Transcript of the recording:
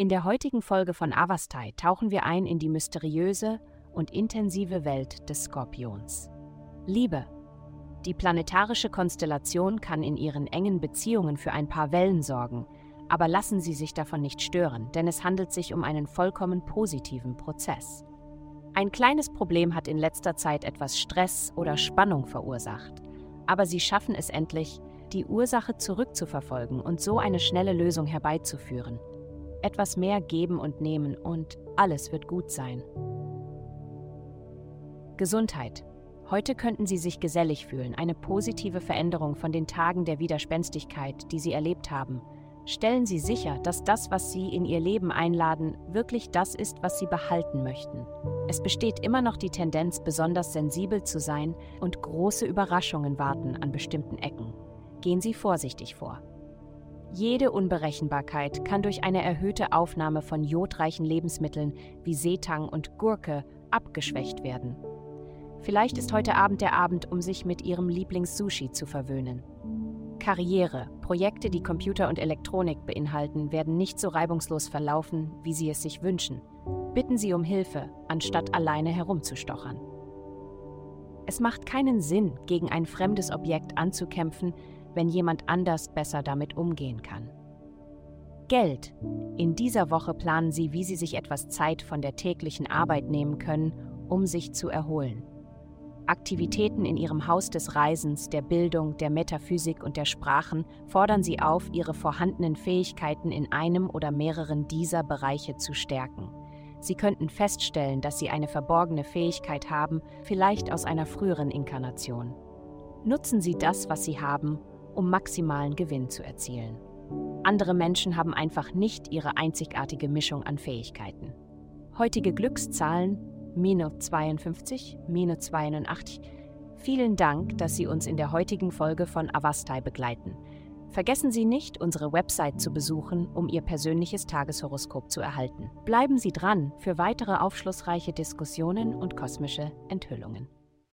In der heutigen Folge von Avastai tauchen wir ein in die mysteriöse und intensive Welt des Skorpions. Liebe. Die planetarische Konstellation kann in ihren engen Beziehungen für ein paar Wellen sorgen, aber lassen Sie sich davon nicht stören, denn es handelt sich um einen vollkommen positiven Prozess. Ein kleines Problem hat in letzter Zeit etwas Stress oder Spannung verursacht, aber Sie schaffen es endlich, die Ursache zurückzuverfolgen und so eine schnelle Lösung herbeizuführen. Etwas mehr geben und nehmen und alles wird gut sein. Gesundheit. Heute könnten Sie sich gesellig fühlen, eine positive Veränderung von den Tagen der Widerspenstigkeit, die Sie erlebt haben. Stellen Sie sicher, dass das, was Sie in Ihr Leben einladen, wirklich das ist, was Sie behalten möchten. Es besteht immer noch die Tendenz, besonders sensibel zu sein und große Überraschungen warten an bestimmten Ecken. Gehen Sie vorsichtig vor. Jede Unberechenbarkeit kann durch eine erhöhte Aufnahme von jodreichen Lebensmitteln wie Seetang und Gurke abgeschwächt werden. Vielleicht ist heute Abend der Abend, um sich mit Ihrem Lieblings-Sushi zu verwöhnen. Karriere, Projekte, die Computer und Elektronik beinhalten, werden nicht so reibungslos verlaufen, wie Sie es sich wünschen. Bitten Sie um Hilfe, anstatt alleine herumzustochern. Es macht keinen Sinn, gegen ein fremdes Objekt anzukämpfen, wenn jemand anders besser damit umgehen kann. Geld. In dieser Woche planen Sie, wie Sie sich etwas Zeit von der täglichen Arbeit nehmen können, um sich zu erholen. Aktivitäten in ihrem Haus des Reisens, der Bildung, der Metaphysik und der Sprachen fordern sie auf, ihre vorhandenen Fähigkeiten in einem oder mehreren dieser Bereiche zu stärken. Sie könnten feststellen, dass sie eine verborgene Fähigkeit haben, vielleicht aus einer früheren Inkarnation. Nutzen Sie das, was Sie haben, um maximalen Gewinn zu erzielen. Andere Menschen haben einfach nicht ihre einzigartige Mischung an Fähigkeiten. Heutige Glückszahlen Mino 52, Mino 82. Vielen Dank, dass Sie uns in der heutigen Folge von Avastai begleiten. Vergessen Sie nicht, unsere Website zu besuchen, um Ihr persönliches Tageshoroskop zu erhalten. Bleiben Sie dran für weitere aufschlussreiche Diskussionen und kosmische Enthüllungen.